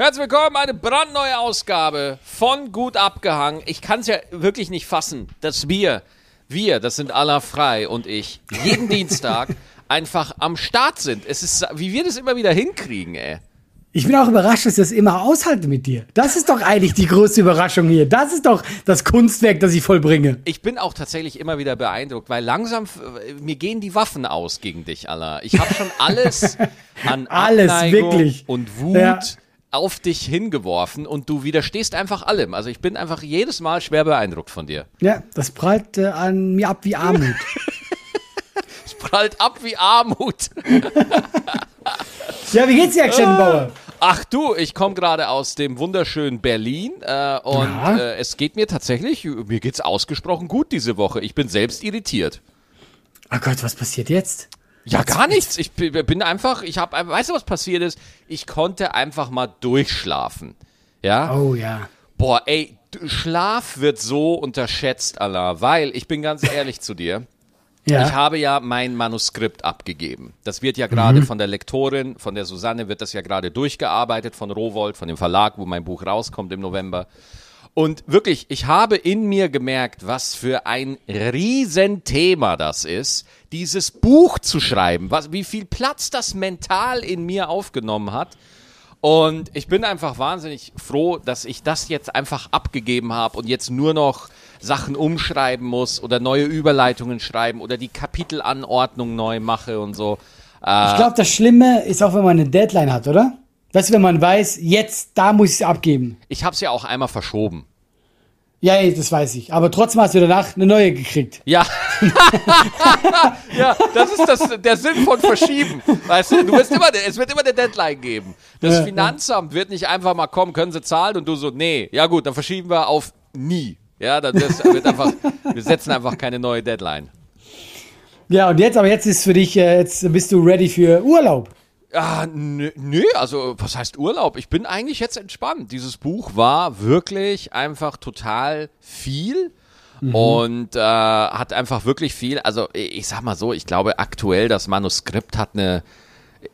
Herzlich willkommen, eine brandneue Ausgabe von Gut abgehangen. Ich kann es ja wirklich nicht fassen, dass wir, wir, das sind Allah Frei und ich, jeden Dienstag einfach am Start sind. Es ist, wie wir das immer wieder hinkriegen, ey. Ich bin auch überrascht, dass ich das immer aushalte mit dir. Das ist doch eigentlich die größte Überraschung hier. Das ist doch das Kunstwerk, das ich vollbringe. Ich bin auch tatsächlich immer wieder beeindruckt, weil langsam, mir gehen die Waffen aus gegen dich, Allah. Ich habe schon alles an alles, Abneigung wirklich. und Wut Ja. Auf dich hingeworfen und du widerstehst einfach allem. Also ich bin einfach jedes Mal schwer beeindruckt von dir. Ja, das prallt äh, an mir ab wie Armut. Es prallt ab wie Armut. ja, wie geht's dir, Actionbauer? Ach du, ich komme gerade aus dem wunderschönen Berlin äh, und Ja. äh, es geht mir tatsächlich, mir geht's ausgesprochen gut diese Woche. Ich bin selbst irritiert. Oh Gott, was passiert jetzt? Ja, gar nichts. Ich bin einfach, ich habe, weißt du, was passiert ist? Ich konnte einfach mal durchschlafen. Ja? Oh ja. Boah, ey, Schlaf wird so unterschätzt, Allah, weil ich bin ganz ehrlich zu dir. Ja. Ich habe ja mein Manuskript abgegeben. Das wird ja Mhm. gerade von der Lektorin, von der Susanne, wird das ja gerade durchgearbeitet, von Rowold, von dem Verlag, wo mein Buch rauskommt im November. Und wirklich, ich habe in mir gemerkt, was für ein Riesenthema das ist, dieses Buch zu schreiben, was, wie viel Platz das mental in mir aufgenommen hat. Und ich bin einfach wahnsinnig froh, dass ich das jetzt einfach abgegeben habe und jetzt nur noch Sachen umschreiben muss oder neue Überleitungen schreiben oder die Kapitelanordnung neu mache und so. Ich glaube, das Schlimme ist auch, wenn man eine Deadline hat, oder? Weißt du, wenn man weiß, jetzt, da muss ich es abgeben. Ich habe es ja auch einmal verschoben. Ja, ja, das weiß ich. Aber trotzdem hast du danach eine neue gekriegt. Ja. ja, das ist das, der Sinn von Verschieben. Weißt du, du wirst immer, es wird immer eine Deadline geben. Das Ja, ja. Finanzamt wird nicht einfach mal kommen, können sie zahlen und du so, nee, ja gut, dann verschieben wir auf nie. Ja, dann wird einfach, wir setzen einfach keine neue Deadline. Ja, und jetzt, aber jetzt ist für dich, äh, jetzt bist du ready für Urlaub. Ah, nö, nö, also was heißt Urlaub? Ich bin eigentlich jetzt entspannt. Dieses Buch war wirklich einfach total viel und äh, hat einfach wirklich viel. Also ich sag mal so, ich glaube aktuell das Manuskript hat eine,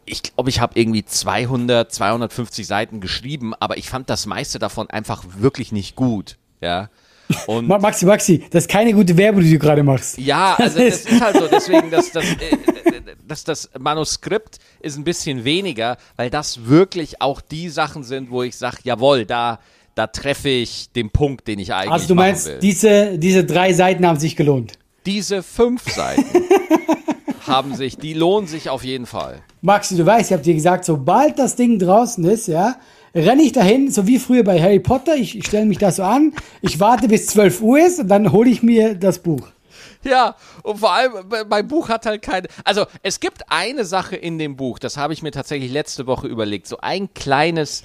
ich glaube ich habe irgendwie 200, 250 Seiten geschrieben, aber ich fand das meiste davon einfach wirklich nicht gut. Ja. Und Ma- Maxi, Maxi, das ist keine gute Werbung, die du gerade machst. ja, also das ist halt so, deswegen, das, das, äh, das, das Manuskript ist ein bisschen weniger, weil das wirklich auch die Sachen sind, wo ich sage, jawohl, da, da treffe ich den Punkt, den ich eigentlich Also du meinst, diese, diese drei Seiten haben sich gelohnt. Diese fünf Seiten haben sich, die lohnen sich auf jeden Fall. Maxi, du weißt, ich habe dir gesagt, sobald das Ding draußen ist, ja, renne ich dahin, so wie früher bei Harry Potter. Ich, ich stelle mich da so an, ich warte bis 12 Uhr ist und dann hole ich mir das Buch. Ja, und vor allem, äh, mein Buch hat halt keine. Also, es gibt eine Sache in dem Buch, das habe ich mir tatsächlich letzte Woche überlegt. So ein kleines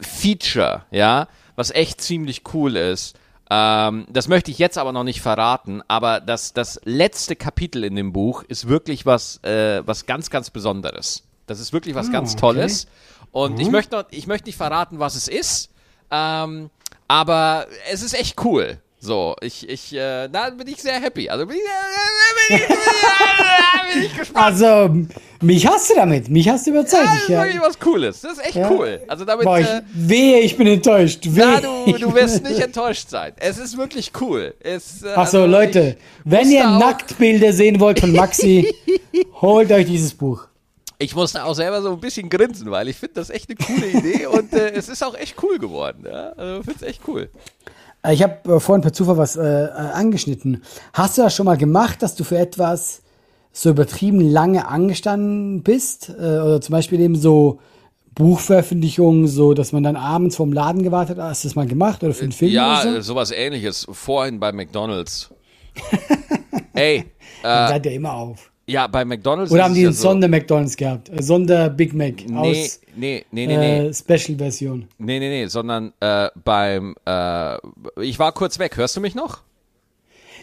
Feature, ja, was echt ziemlich cool ist. Ähm, das möchte ich jetzt aber noch nicht verraten, aber das, das letzte Kapitel in dem Buch ist wirklich was, äh, was ganz, ganz Besonderes. Das ist wirklich was ganz okay. Tolles. Und ich möchte noch, ich möchte nicht verraten, was es ist, ähm, aber es ist echt cool. So, ich, ich, äh, da bin ich sehr happy. Also bin ich, äh, bin ich, bin ich gespannt. Also, mich hast du damit, mich hast du überzeugt. Das Ich, ist ja, wirklich was Cooles. Das ist echt Ja. cool. Also damit, boah, ich, äh, wehe, ich bin enttäuscht. Wehe. ja, du, du wirst nicht enttäuscht sein. Es ist wirklich cool. Es, äh, Achso, also Leute, wenn ihr Nacktbilder sehen wollt von Maxi, holt euch dieses Buch. Ich musste auch selber so ein bisschen grinsen, weil ich finde das echt eine coole Idee und äh, es ist auch echt cool geworden. Ja? Also ich finde es echt cool. Äh, Ich habe äh, vorhin per Zufall was äh, äh, angeschnitten. Hast du das schon mal gemacht, dass du für etwas so übertrieben lange angestanden bist? Oder zum Beispiel eben so Buchveröffentlichungen, so dass man dann abends vorm Laden gewartet hat? Hast du das mal gemacht oder für einen Film Ja, so? sowas ähnliches. Vorhin bei McDonalds. Ey, Dann seid ihr immer auf. Ja, bei McDonalds Oder haben die ja einen so, Sonder-McDonalds gehabt? Sonder-Big Mac Nee, aus nee, nee, nee, nee. äh, Special-Version. Nee, nee, nee, sondern äh, beim, äh, ich war kurz weg. Hörst du mich noch?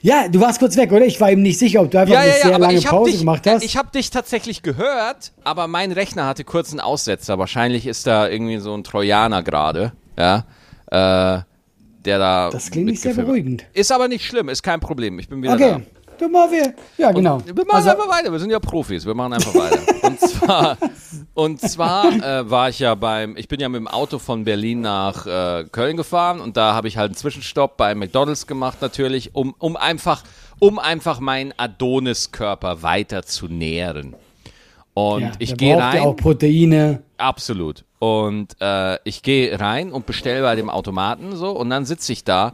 Ja, du warst kurz weg, oder? Ich war eben nicht sicher, ob du einfach eine sehr lange ich habe Pause dich, gemacht hast. ich habe dich tatsächlich gehört, aber mein Rechner hatte kurz einen Aussetzer. Wahrscheinlich ist da irgendwie so ein Trojaner gerade, ja, äh, der da. Das klingt nicht sehr beruhigend. Ist aber nicht schlimm, ist kein Problem. Ich bin wieder okay, du mal wir. Ja, genau. da. Wir machen Also, einfach weiter. Wir sind ja Profis. Wir machen einfach weiter. Und zwar, und zwar äh, war ich ja beim, ich bin ja mit dem Auto von Berlin nach äh, Köln gefahren und da habe ich halt einen Zwischenstopp bei McDonalds gemacht natürlich, um, um einfach, um einfach meinen Adonis-Körper weiter zu nähren. Und Ja, ich gehe rein. ja auch Proteine. Absolut. Und äh, ich gehe rein und bestelle bei dem Automaten so und dann sitze ich da.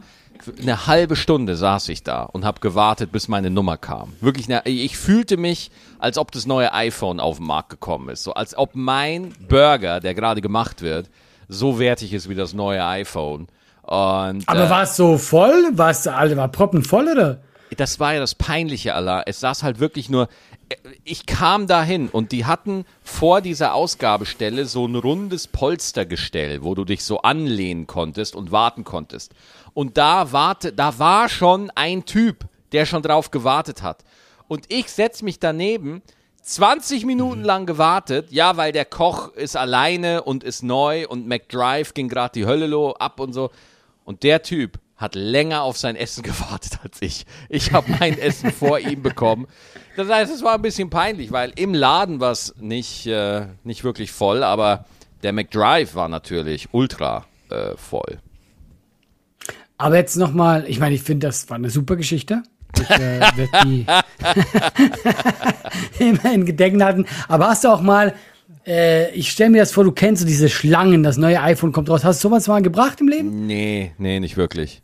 Eine halbe Stunde saß ich da und habe gewartet, bis meine Nummer kam. Wirklich, eine, ich fühlte mich, als ob das neue iPhone auf den Markt gekommen ist. So als ob mein Burger, der gerade gemacht wird, so wertig ist wie das neue iPhone. Und Aber äh, war es so voll? War es, Alter, war proppenvoll, oder? das war ja das Peinliche aller. Es saß halt wirklich nur. Ich kam dahin und die hatten vor dieser Ausgabestelle so ein rundes Polstergestell, wo du dich so anlehnen konntest und warten konntest. Und da warte, da war schon ein Typ, der schon drauf gewartet hat. Und ich setz mich daneben, 20 Minuten lang gewartet, ja, weil der Koch ist alleine und ist neu und McDrive ging gerade die Hölle lo ab und so. Und der Typ hat länger auf sein Essen gewartet als ich. Ich habe mein Essen vor ihm bekommen. Das heißt, es war ein bisschen peinlich, weil im Laden war es nicht, äh, nicht wirklich voll, aber der McDrive war natürlich ultra äh, voll. Aber jetzt nochmal, ich meine, ich finde, das war eine super Geschichte. Ich äh, werde die immer in Gedenken halten. Aber hast du auch mal, äh, ich stelle mir das vor, du kennst so diese Schlangen, das neue iPhone kommt raus. Hast du sowas mal gebracht im Leben? Nee, nee, nicht wirklich.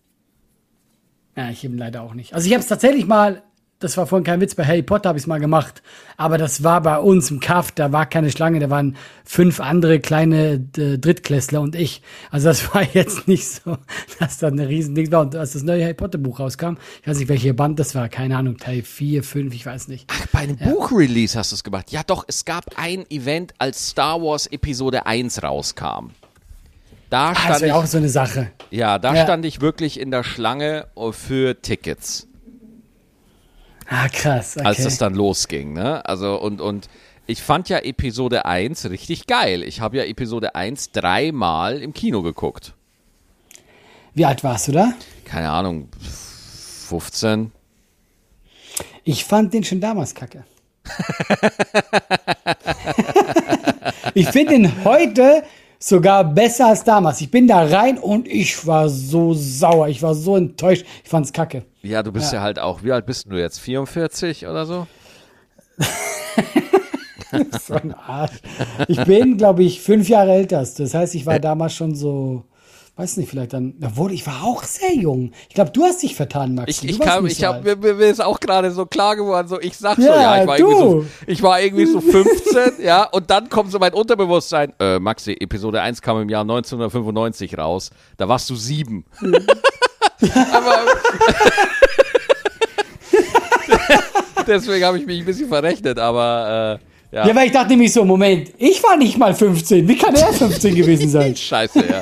Ja, ich eben leider auch nicht. Also ich habe es tatsächlich mal, das war vorhin kein Witz, bei Harry Potter habe ich es mal gemacht. Aber das war bei uns im Kaff, da war keine Schlange, da waren fünf andere kleine äh, Drittklässler und ich. Also das war jetzt nicht so, dass da eine riesen Ding war. Und als das neue Harry Potter Buch rauskam, ich weiß nicht, welche Band das war, keine Ahnung, Teil 4, 5, ich weiß nicht. Ach, bei einem Buchrelease hast du es gemacht. Ja, doch, es gab ein Event, als Star Wars Episode 1 rauskam. Da Ah, das stand wäre auch so eine Sache. ja, da Ja. stand ich wirklich in der Schlange äh, für Tickets. Ah, krass. Okay. als es dann losging, ne? Also und und ich fand ja Episode 1 richtig geil. Ich habe ja Episode 1 dreimal im Kino geguckt. Wie alt warst du da? Keine Ahnung, 15. Ich fand den schon damals kacke. ich finde ihn heute sogar besser als damals. Ich bin da rein und ich war so sauer. Ich war so enttäuscht. Ich fand's kacke. Ja, du bist ja. halt auch, wie alt bist du jetzt? 44 oder so? So ein Arsch. Ich bin, glaube ich, fünf Jahre älter. Das heißt, ich war damals schon so, weiß nicht, vielleicht dann, obwohl ich war auch sehr jung. Ich glaube, du hast dich vertan, Max. Ich, ich kam, ich so hab, mir, mir ist auch gerade so klar geworden, so ich sag so, Ja, ja, ich war, so, ich war irgendwie so 15, ja, und dann kommt so mein Unterbewusstsein, äh, Maxi, Episode 1 kam im Jahr 1995 raus, da warst du sieben. Aber deswegen habe ich mich ein bisschen verrechnet, aber äh, ja. Ja, weil ich dachte nämlich so, Moment, ich war nicht mal 15. Wie kann er 15 gewesen sein? Scheiße, ja.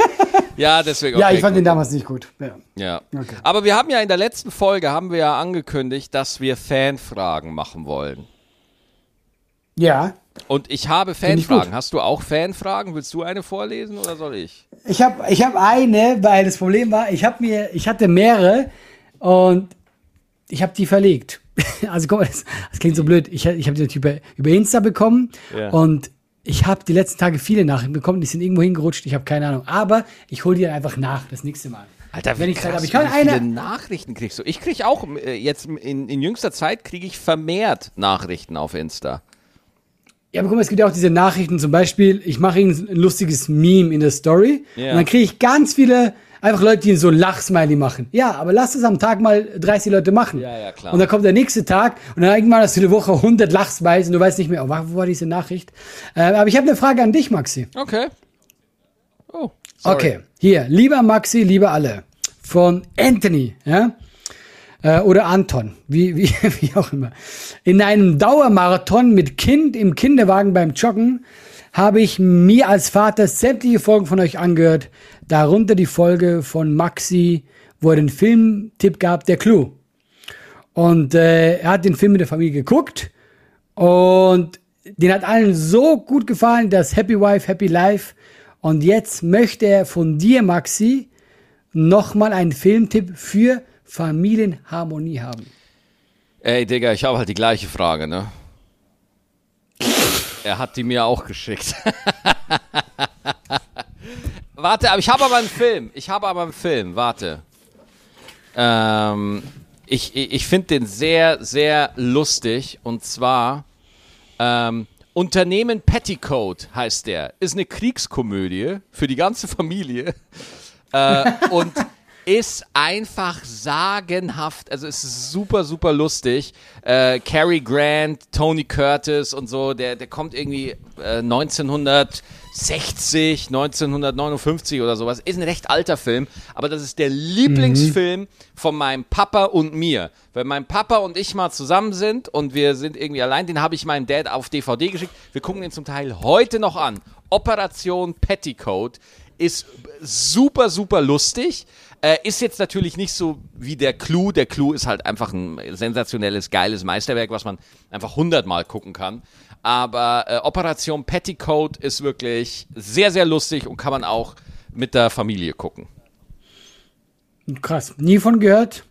Ja, deswegen. ja, okay, ich fand gut. den damals nicht gut. Ja. Ja. Okay. Aber wir haben ja in der letzten Folge haben wir ja angekündigt, dass wir Fanfragen machen wollen. ja. Und ich habe Fanfragen. Hast du auch Fanfragen? Willst du eine vorlesen oder soll ich? Ich habe ich hab eine, weil das Problem war, ich habe mir, ich hatte mehrere und ich habe die verlegt. Also guck mal, das, das klingt so blöd. Ich, ich habe die natürlich über, über Insta bekommen Ja. und ich habe die letzten Tage viele Nachrichten bekommen, die sind irgendwo hingerutscht, ich habe keine Ahnung. Aber ich hole die dann einfach nach, das nächste Mal. Alter, Wenn ich Zeit krass, habe. Ich kann wie viele Nachrichten kriegst du? Ich krieg auch äh, jetzt in, in jüngster Zeit kriege ich vermehrt Nachrichten auf Insta. Ja, aber guck mal, es gibt ja auch diese Nachrichten, zum Beispiel, ich mache ein lustiges Meme in der Story Ja. und dann kriege ich ganz viele einfach Leute, die so ein Lachsmiley machen. Ja, aber lass es am Tag mal 30 Leute machen. Ja, ja, klar. Und dann kommt der nächste Tag und dann irgendwann hast du eine Woche 100 Lachsmileys und du weißt nicht mehr, oh, wo war diese Nachricht? Äh, aber ich habe eine Frage an dich, Maxi. Okay. Oh. Sorry. Okay, hier, lieber Maxi, lieber alle, von Anthony, ja, äh, oder Anton, wie, wie, wie auch immer. In einem Dauermarathon mit Kind im Kinderwagen beim Joggen habe ich mir als Vater sämtliche Folgen von euch angehört, darunter die Folge von Maxi, wo er den Filmtipp gab, der Clou. Und äh, er hat den Film mit der Familie geguckt und den hat allen so gut gefallen, das Happy Wife, Happy Life. Und jetzt möchte er von dir, Maxi, nochmal einen Filmtipp für Familienharmonie haben. Ey, Digga, ich habe halt die gleiche Frage, ne? er hat die mir auch geschickt. warte, aber ich habe aber einen Film. Ich habe aber einen Film. Warte. Ähm, ich ich, finde den sehr, sehr lustig. Und zwar ähm, Unternehmen Petticoat heißt der. Ist eine Kriegskomödie für die ganze Familie. Äh, und ist einfach sagenhaft. Also es ist super, super lustig. Äh, Cary Grant, Tony Curtis und so, der, der kommt irgendwie äh, 1960, 1959 oder sowas. Ist ein recht alter Film, aber das ist der Lieblingsfilm mhm. von meinem Papa und mir. Wenn mein Papa und ich mal zusammen sind und wir sind irgendwie allein, den habe ich meinem Dad auf DVD geschickt. Wir gucken den zum Teil heute noch an. Operation Petticoat ist super, super lustig. Äh, ist jetzt natürlich nicht so wie der Clou. Der Clou ist halt einfach ein sensationelles, geiles Meisterwerk, was man einfach hundertmal gucken kann. Aber äh, Operation Petticoat ist wirklich sehr, sehr lustig und kann man auch mit der Familie gucken. Krass. Nie von gehört.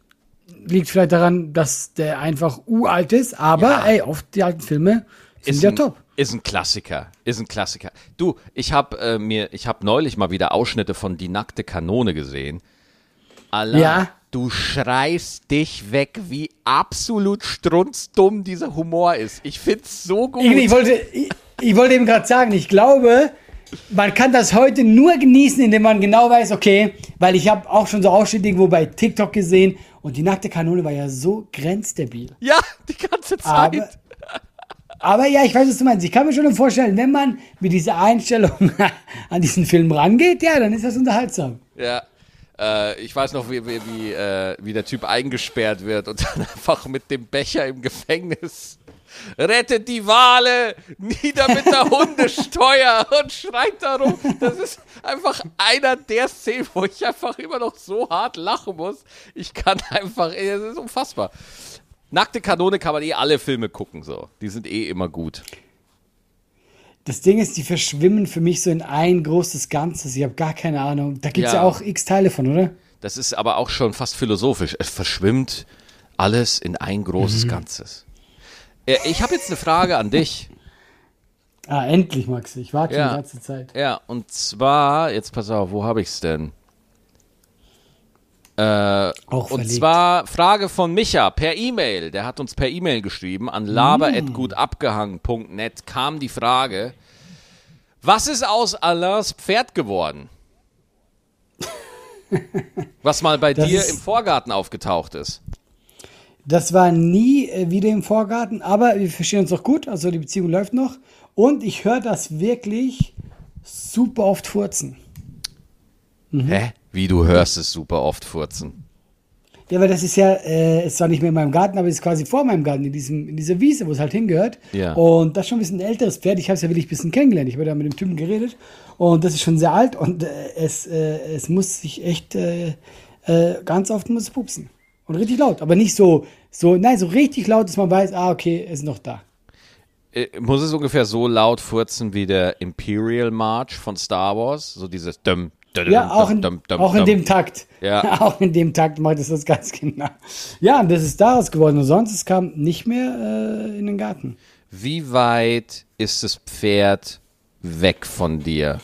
Liegt vielleicht daran, dass der einfach uralt ist, aber ja. ey, oft die alten Filme sind ist ja ein, top. Ist ein Klassiker, ist ein Klassiker. Du, ich habe äh, mir, ich habe neulich mal wieder Ausschnitte von Die nackte Kanone gesehen. Allah, ja. du schreist dich weg, wie absolut strunzdumm dieser Humor ist. Ich find's so gut. Ich, ich wollte, ich, ich wollte eben gerade sagen, ich glaube, man kann das heute nur genießen, indem man genau weiß, okay, weil ich habe auch schon so Ausschnitte irgendwo bei TikTok gesehen und die nackte Kanone war ja so grenzdebil. Ja, die ganze Zeit. Aber, aber ja, ich weiß, was du meinst. Ich kann mir schon vorstellen, wenn man mit dieser Einstellung an diesen Film rangeht, ja, dann ist das unterhaltsam. Ja, äh, ich weiß noch, wie, wie, wie, äh, wie der Typ eingesperrt wird und dann einfach mit dem Becher im Gefängnis rettet die Wale, nieder mit der Hundesteuer und schreit darum. Das ist einfach einer der Szenen, wo ich einfach immer noch so hart lachen muss. Ich kann einfach, es ist unfassbar. Nackte Kanone kann man eh alle Filme gucken, so. Die sind eh immer gut. Das Ding ist, die verschwimmen für mich so in ein großes Ganzes. Ich habe gar keine Ahnung. Da gibt es ja. ja auch x Teile von, oder? Das ist aber auch schon fast philosophisch. Es verschwimmt alles in ein großes mhm. Ganzes. Äh, ich habe jetzt eine Frage an dich. Ah, endlich, Max. Ich warte ja. die ganze Zeit. Ja, und zwar, jetzt pass auf, wo habe ich es denn? Äh, Auch und zwar Frage von Micha per E-Mail. Der hat uns per E-Mail geschrieben an laber.gutabgehangen.net kam die Frage, was ist aus Alains Pferd geworden? was mal bei das dir im Vorgarten aufgetaucht ist. Das war nie äh, wieder im Vorgarten, aber wir verstehen uns doch gut, also die Beziehung läuft noch. Und ich höre das wirklich super oft furzen. Mhm. Hä? Wie du hörst es super oft furzen. Ja, weil das ist ja, äh, ist zwar nicht mehr in meinem Garten, aber es ist quasi vor meinem Garten, in, diesem, in dieser Wiese, wo es halt hingehört. Ja. Und das ist schon ein bisschen ein älteres Pferd. Ich habe es ja wirklich ein bisschen kennengelernt. Ich habe da mit dem Typen geredet. Und das ist schon sehr alt und äh, es, äh, es muss sich echt, äh, äh, ganz oft muss es pupsen. Und richtig laut. Aber nicht so, so, nein, so richtig laut, dass man weiß, ah, okay, es ist noch da. Äh, muss es ungefähr so laut furzen wie der Imperial March von Star Wars? So dieses Dum, ja, auch in, auch in dem Takt. Ja. auch in dem Takt macht es das ganz genau. Ja, und das ist daraus geworden. Und sonst, es kam nicht mehr äh, in den Garten. Wie weit ist das Pferd weg von dir,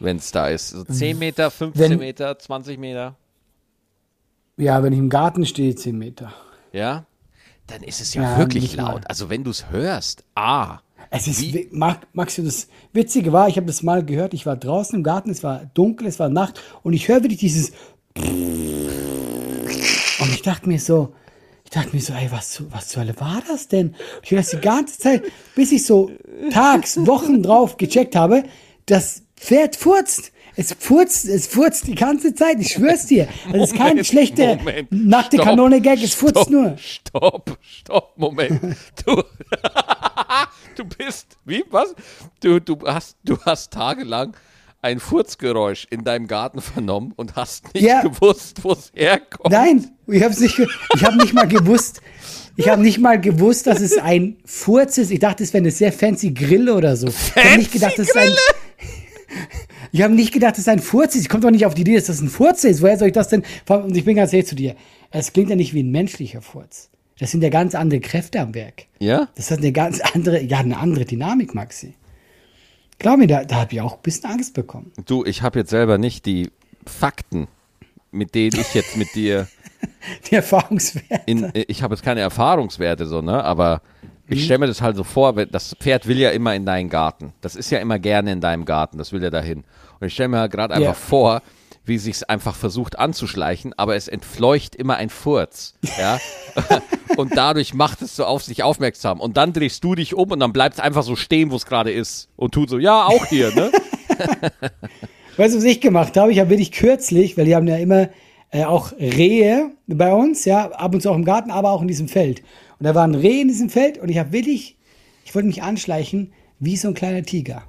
wenn es da ist? So 10 Meter, 15 wenn, Meter, 20 Meter? Ja, wenn ich im Garten stehe, 10 Meter. Ja? Dann ist es ja, ja wirklich laut. Also wenn du es hörst, ah. Es ist? Max, das Witzige war, ich habe das mal gehört, ich war draußen im Garten, es war dunkel, es war Nacht und ich höre wirklich dieses und ich dachte mir so, ich dachte mir so, ey, was, was zur Hölle war das denn? Ich höre das die ganze Zeit, bis ich so tags, Wochen drauf gecheckt habe, das Pferd furzt. Es furzt, es furzt die ganze Zeit, ich schwör's dir. Das ist kein schlechter nackte Kanone-Gag, es furzt stopp, nur. Stopp, stopp, Moment. Du, du bist, wie, was? Du, du, hast, du hast tagelang ein Furzgeräusch in deinem Garten vernommen und hast nicht ja. gewusst, wo es herkommt. Nein, ich habe nicht, ich habe nicht mal gewusst, ich habe nicht mal gewusst, dass es ein Furz ist. Ich dachte, es wäre eine sehr fancy Grille oder so. Fancy ich habe nicht gedacht, dass es ein ich habe nicht gedacht, dass es ein Furz ist. Ich komme doch nicht auf die Idee, dass das ein Furz ist. Woher soll ich das denn? Und ich bin ganz ehrlich zu dir. Es klingt ja nicht wie ein menschlicher Furz. Das sind ja ganz andere Kräfte am Werk. Ja? Das hat eine ganz andere, ja, eine andere Dynamik, Maxi. Glaub mir, da, da habe ich auch ein bisschen Angst bekommen. Du, ich habe jetzt selber nicht die Fakten, mit denen ich jetzt mit dir Die Erfahrungswerte. in, ich habe jetzt keine Erfahrungswerte so, ne, aber ich stelle mir das halt so vor, das Pferd will ja immer in deinen Garten. Das ist ja immer gerne in deinem Garten, das will ja dahin. Und ich stelle mir halt gerade einfach Ja. vor, wie sich's einfach versucht anzuschleichen, aber es entfleucht immer ein Furz, ja? und dadurch macht es so auf sich aufmerksam und dann drehst du dich um und dann bleibt es einfach so stehen, wo es gerade ist und tut so, ja, auch hier, ne? Weißt du, was ich gemacht habe? Ich habe wirklich kürzlich, weil die haben ja immer äh, auch Rehe bei uns, ja, ab und zu auch im Garten, aber auch in diesem Feld. Und da waren Rehe in diesem Feld und ich habe wirklich, ich wollte mich anschleichen wie so ein kleiner Tiger.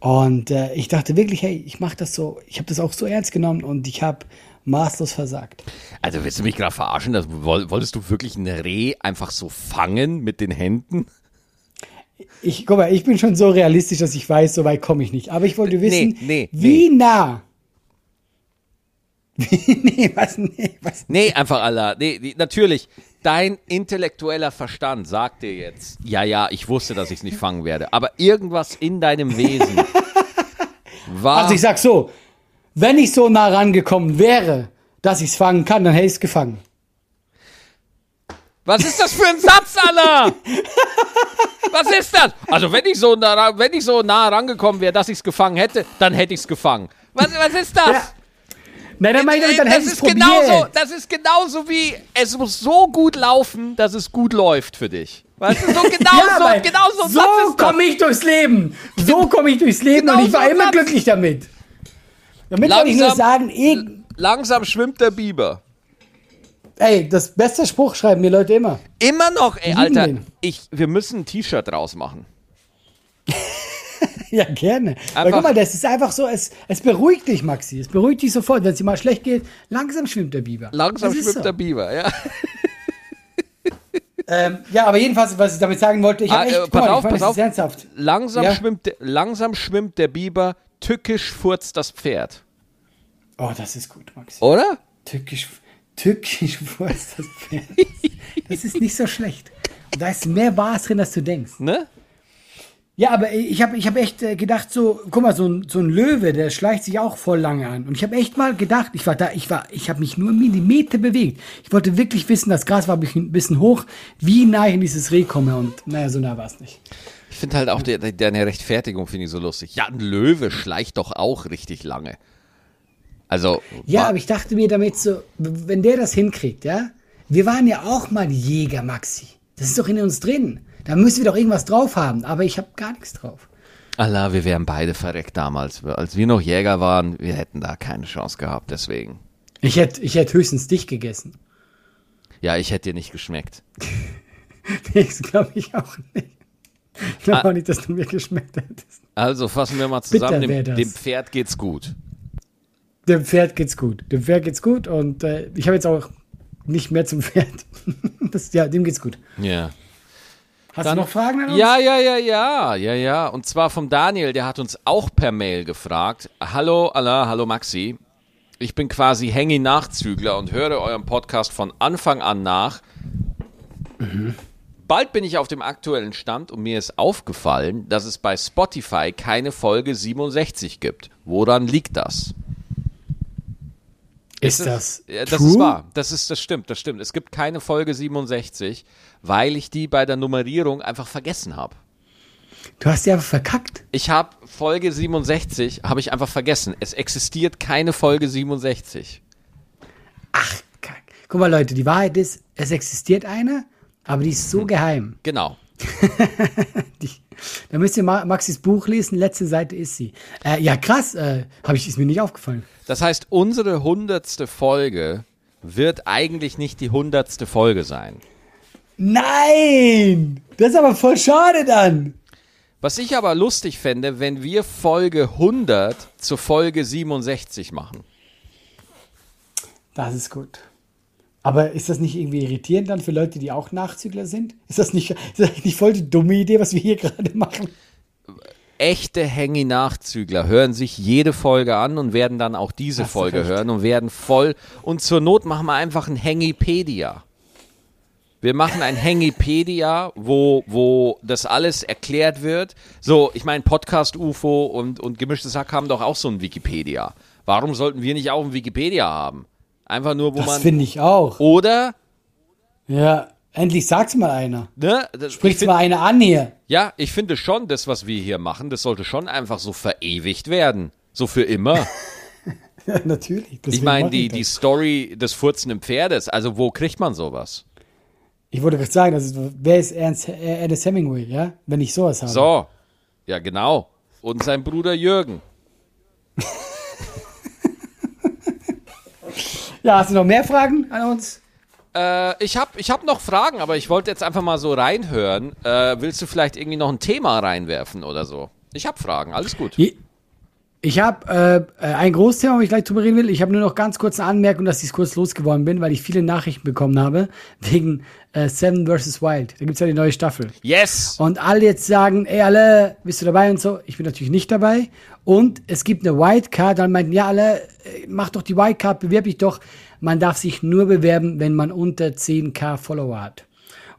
Und äh, ich dachte wirklich, hey, ich mache das so, ich habe das auch so ernst genommen und ich habe maßlos versagt. Also willst du mich gerade verarschen? Das, woll- wolltest du wirklich ein Reh einfach so fangen mit den Händen? Ich, guck mal, ich bin schon so realistisch, dass ich weiß, so weit komme ich nicht. Aber ich wollte wissen, nee, wie nah. Wie, nee, was, nee, was. Nee, einfach Allah. Nee, natürlich, dein intellektueller Verstand sagt dir jetzt, ja, ja, ich wusste, dass ich es nicht fangen werde. Aber irgendwas in deinem Wesen war. Also ich sag so, wenn ich so nah rangekommen wäre, dass ich es fangen kann, dann hätte ich es gefangen. was ist das für ein Satz, Allah? Was ist das? Also wenn ich so nah, ran- wenn ich so nah rangekommen wäre, dass ich es gefangen hätte, dann hätte ich es gefangen. Was, was ist das? Ja. Na, dann, ich, dann das ist genauso, das ist genauso wie es muss so gut laufen, dass es gut läuft für dich. Weißt du, so genau ja, so, genau so, komme ich durchs Leben. So komme ich durchs Leben Genau und ich war so immer Satz. glücklich damit. Damit wollte ich nur Langsam- sagen, eh, Langsam schwimmt der Biber. ey, das beste Spruch schreiben mir Leute immer. Immer noch, ey, Alter. Ich, wir müssen ein T-Shirt draus machen. Ja, gerne. Weil Einfach- guck mal, das ist einfach so, es, es beruhigt dich, Maxi. Es beruhigt dich sofort. Wenn es dir mal schlecht geht, langsam schwimmt der Biber. Langsam Das schwimmt so. der Biber, ja. Ähm, ja, aber jedenfalls, was ich damit sagen wollte, ich Ah, habe echt, äh, pass mal, auf, pass auf. ernsthaft. Langsam, Ja. schwimmt, der- langsam schwimmt der Biber, tückisch furzt das Pferd. Oh, das ist gut, Maxi. Oder? Tückisch, tückisch, ist das Pferd? Das ist nicht so schlecht. Und da ist mehr Wahres drin, als du denkst. Ne? Ja, aber ich habe ich hab echt äh, gedacht, so, guck mal, so ein, so ein Löwe, der schleicht sich auch voll lange an. Und ich habe echt mal gedacht, ich war da, ich war, ich habe mich nur Millimeter bewegt. Ich wollte wirklich wissen, das Gras war ein bisschen hoch, wie nah ich in dieses Reh komme. Und naja, so nah war es nicht. Ich finde halt auch de, de, deine Rechtfertigung finde ich so lustig. Ja, ein Löwe schleicht doch auch richtig lange. Also, Ja, aber ich dachte mir damit so, wenn der das hinkriegt, ja, wir waren ja auch mal Jäger, Maxi. Das ist doch in uns drin. Da müssen wir doch irgendwas drauf haben. Aber ich habe gar nichts drauf. Allah, wir wären beide verreckt damals. Als wir noch Jäger waren, wir hätten da keine Chance gehabt, deswegen. Ich hätte ich hätt höchstens dich gegessen. Ja, ich hätte dir nicht geschmeckt. Das glaube ich auch nicht. Ich glaube Ah. auch nicht, dass du mir geschmeckt hättest. Also fassen wir mal zusammen, dem, dem Pferd geht's gut. Dem Pferd geht's gut. Dem Pferd geht's gut und äh, ich habe jetzt auch nicht mehr zum Pferd. Das, ja, dem geht's gut. Ja. Hast Dann- du noch Fragen an uns? Ja, ja, ja, ja, ja, ja. Und zwar vom Daniel, der hat uns auch per Mail gefragt. Hallo Allah, hallo Maxi. Ich bin quasi Hengi-Nachzügler und höre euren Podcast von Anfang an nach. Bald bin ich auf dem aktuellen Stand und mir ist aufgefallen, dass es bei Spotify keine Folge 67 gibt. Woran liegt das? Ist es- das das true? ist wahr. Das ist, das stimmt, das stimmt. Es gibt keine Folge 67, weil ich die bei der Nummerierung einfach vergessen habe. Du hast aber verkackt. Ich habe Folge 67, habe ich einfach vergessen. Es existiert keine Folge 67. Ach, kack. Guck mal, Leute, die Wahrheit ist, es existiert eine, aber die ist so geheim. Genau. Die, da müsst ihr Ma Maxis Buch lesen, letzte Seite ist sie. Äh, ja, krass, äh, hab ich, ist mir nicht aufgefallen. Das heißt, unsere hundertste Folge wird eigentlich nicht die hundertste Folge sein. Nein! Das ist aber voll schade dann. Was ich aber lustig fände, wenn wir Folge 100 zur Folge 67 machen. Das ist gut. Aber ist das nicht irgendwie irritierend dann für Leute, die auch Nachzügler sind? Ist das nicht, ist das nicht voll die dumme Idee, was wir hier gerade machen? Echte Hengi-Nachzügler hören sich jede Folge an und werden dann auch diese Hast Folge hören und werden voll. Und zur Not machen wir einfach ein Hengipedia. Wir machen ein Hangipedia, wo, wo das alles erklärt wird. So, ich meine, Podcast UFO und, und gemischtes Hack haben doch auch so ein Wikipedia. Warum sollten wir nicht auch ein Wikipedia haben? Einfach nur, wo Das man. finde ich auch. Oder, Ja, endlich sag's mal einer. ne? das- ich Spricht's find- mal einer an hier. Ja, ich finde schon, das, was wir hier machen, das sollte schon einfach so verewigt werden. So für immer. Ja, natürlich. Ich meine, die, das. die Story des furzenden Pferdes, also wo kriegt man sowas? Ich wollte gerade sagen, ist, wer ist Ernst, äh, Ernest Hemingway, ja? Wenn ich sowas habe. So, ja genau. Und sein Bruder Jürgen. Ja, hast du noch mehr Fragen an uns? Äh, ich habe ich hab noch Fragen, aber ich wollte jetzt einfach mal so reinhören. Äh, willst du vielleicht irgendwie noch ein Thema reinwerfen oder so? Ich habe Fragen, alles gut. Je- Ich habe äh, äh, ein Großthema, wo ich gleich drüber reden will. Ich habe nur noch ganz kurz eine Anmerkung, dass ich kurz losgeworden bin, weil ich viele Nachrichten bekommen habe wegen äh, Seven vs. Wild. Da gibt's ja die neue Staffel. Yes! Und alle jetzt sagen, ey, alle, bist du dabei und so. Ich bin natürlich nicht dabei. Und es gibt eine Wildcard. Dann meinten, ja, alle, äh, mach doch die Wildcard, bewerb dich doch. Man darf sich nur bewerben, wenn man unter 10k Follower hat.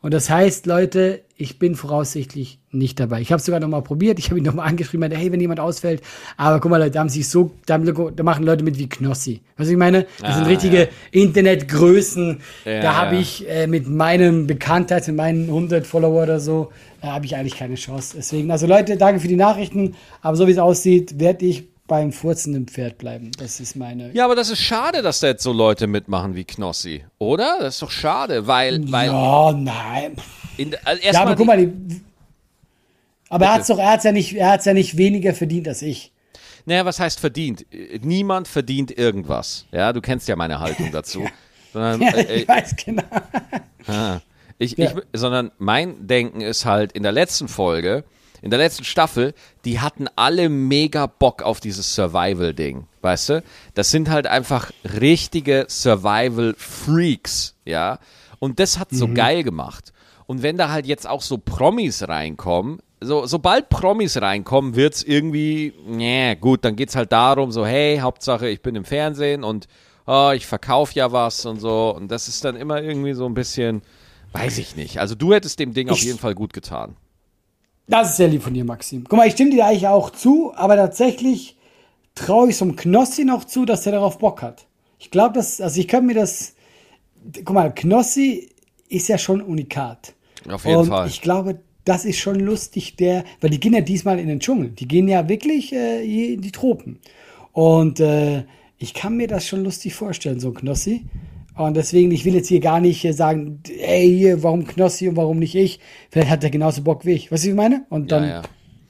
Und das heißt, Leute, ich bin voraussichtlich nicht dabei. Ich habe es sogar noch mal probiert. Ich habe ihn noch mal angeschrieben, meinte, hey, wenn jemand ausfällt. Aber guck mal, Leute, da haben sich so, da, haben- da machen Leute mit wie Knossi. Was ich meine? Das sind Ah, richtige Internetgrößen. Ja, da habe ja. ich äh, mit meinem Bekanntheit, mit meinen 100 Follower oder so, da habe ich eigentlich keine Chance. Deswegen, also Leute, danke für die Nachrichten. Aber so wie es aussieht, werde ich beim furzenden Pferd bleiben. Das ist meine. Ja, aber das ist schade, dass da jetzt so Leute mitmachen wie Knossi, oder? Das ist doch schade, weil, weil ja nein. in, also Ja, aber guck mal, die, aber er hat's doch, er hat's ja nicht, er hat's ja nicht weniger verdient als ich. Naja, was heißt verdient? Äh, Niemand verdient irgendwas. Ja, du kennst ja meine Haltung dazu. Sondern, Ja, äh, ich weiß genau. ich, Ja. ich, sondern mein Denken ist halt in der letzten Folge, in der letzten Staffel, die hatten alle mega Bock auf dieses Survival-Ding. Weißt du? Das sind halt einfach richtige Survival-Freaks, ja. Und das hat Mhm. so geil gemacht. Und wenn da halt jetzt auch so Promis reinkommen, so, sobald Promis reinkommen, wird's irgendwie, nee, gut, dann geht's halt darum, so, hey, Hauptsache, ich bin im Fernsehen und oh, ich verkaufe ja was und so. Und das ist dann immer irgendwie so ein bisschen, weiß ich nicht. Also du hättest dem Ding auf Ich- jeden Fall gut getan. Das ist sehr lieb von dir, Maxim. Guck mal, ich stimme dir eigentlich auch zu, aber tatsächlich traue ich so einem Knossi noch zu, dass er darauf Bock hat. Ich glaube, dass, also ich könnte mir das, guck mal, Knossi ist ja schon unikat. Auf jeden Und Fall. ich glaube, das ist schon lustig, der, weil die gehen ja diesmal in den Dschungel. Die gehen ja wirklich äh, in die Tropen. Und äh, ich kann mir das schon lustig vorstellen, so ein Knossi. Und deswegen, ich will jetzt hier gar nicht äh, sagen, ey, hier, warum Knossi und warum nicht ich? Vielleicht hat er genauso Bock wie ich. Weißt du, wie ich meine? Und dann ja.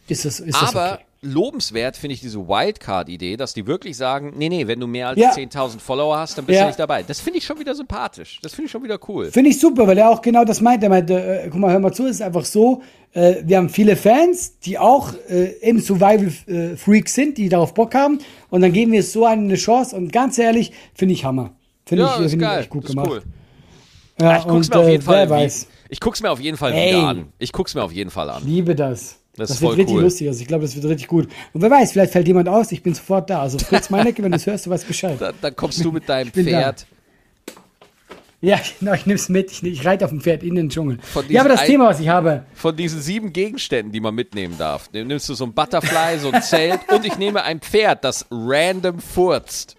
ist das, ist das Aber okay. lobenswert finde ich diese Wildcard-Idee, dass die wirklich sagen, nee, nee, wenn du mehr als Ja. 10.000 Follower hast, dann bist Ja. du nicht dabei. Das finde ich schon wieder sympathisch. Das finde ich schon wieder cool. Finde ich super, weil er auch genau das meint. Er meinte, äh, guck mal, hör mal zu, es ist einfach so, äh, wir haben viele Fans, die auch äh, eben Survival-Freaks sind, die darauf Bock haben. Und dann geben wir es so eine Chance. Und ganz ehrlich, finde ich Hammer. Finde Ja, ich, das ist ich geil. echt gut das ist gemacht. cool. Ja, Ich guck's und mir auf äh, jeden Fall, wer wie- weiß. ich guck's mir auf jeden Fall Ey. wieder an. Ich guck's mir auf jeden Fall an. Liebe das. Das ist wird voll richtig cool. lustig. Also ich glaube, das wird richtig gut. Und wer weiß, vielleicht fällt jemand aus. Ich bin sofort da. Also Fritz Meinecke, wenn du es hörst, du weißt Bescheid. Dann, dann kommst du mit deinem bin da. Pferd. Ja, genau, ich nehme es mit. Ich, ich reite auf dem Pferd in den Dschungel. Ja, aber das ein- Thema, was ich habe, Von diesen sieben Gegenständen, die man mitnehmen darf, Nimm- nimmst du so ein Butterfly, so ein Zelt und ich nehme ein Pferd, das random furzt.